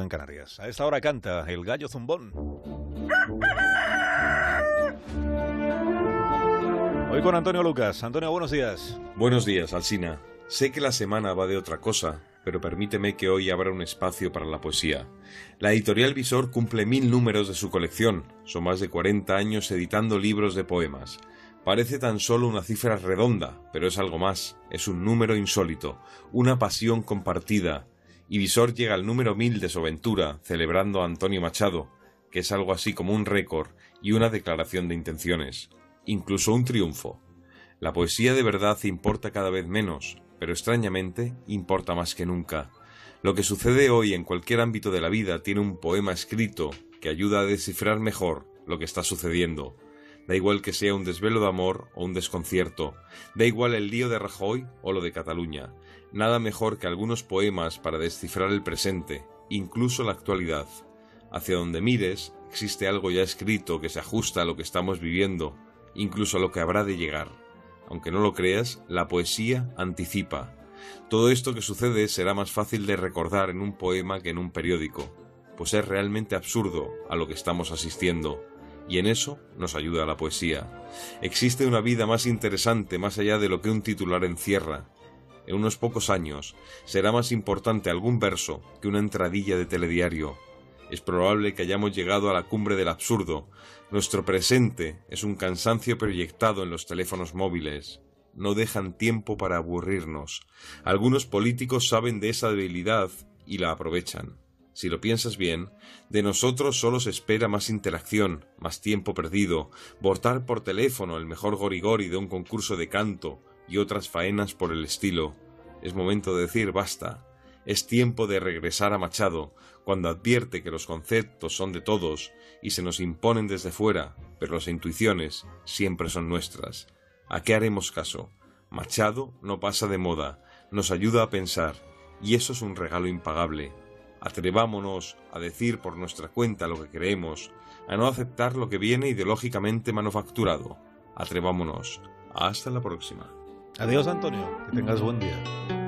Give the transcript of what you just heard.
en Canarias. A esta hora canta el gallo zumbón. Hoy con Antonio Lucas. Antonio, buenos días. Buenos días, Alsina. Sé que la semana va de otra cosa, pero permíteme que hoy abra un espacio para la poesía. La editorial Visor cumple mil números de su colección. Son más de 40 años editando libros de poemas. Parece tan solo una cifra redonda, pero es algo más. Es un número insólito, una pasión compartida. Visor llega al número mil de su aventura, celebrando a Antonio Machado, que es algo así como un récord y una declaración de intenciones. Incluso un triunfo. La poesía de verdad importa cada vez menos, pero extrañamente importa más que nunca. Lo que sucede hoy en cualquier ámbito de la vida tiene un poema escrito que ayuda a descifrar mejor lo que está sucediendo. Da igual que sea un desvelo de amor o un desconcierto, da igual el lío de Rajoy o lo de Cataluña, nada mejor que algunos poemas para descifrar el presente, incluso la actualidad. Hacia donde mires, existe algo ya escrito que se ajusta a lo que estamos viviendo, incluso a lo que habrá de llegar. Aunque no lo creas, la poesía anticipa. Todo esto que sucede será más fácil de recordar en un poema que en un periódico, pues es realmente absurdo a lo que estamos asistiendo, y en eso nos ayuda la poesía. Existe una vida más interesante más allá de lo que un titular encierra. En unos pocos años será más importante algún verso que una entradilla de telediario. Es probable que hayamos llegado a la cumbre del absurdo, nuestro presente es un cansancio proyectado en los teléfonos móviles. No dejan tiempo para aburrirnos. Algunos políticos saben de esa debilidad y la aprovechan. Si lo piensas bien, de nosotros solo se espera más interacción, más tiempo perdido, votar por teléfono el mejor gorigori de un concurso de canto y otras faenas por el estilo. Es momento de decir basta. Es tiempo de regresar a Machado, cuando advierte que los conceptos son de todos y se nos imponen desde fuera, pero las intuiciones siempre son nuestras. ¿A qué haremos caso? Machado no pasa de moda, nos ayuda a pensar, y eso es un regalo impagable. Atrevámonos a decir por nuestra cuenta lo que creemos, a no aceptar lo que viene ideológicamente manufacturado. Atrevámonos. Hasta la próxima. Adiós, Antonio. Que tengas buen día.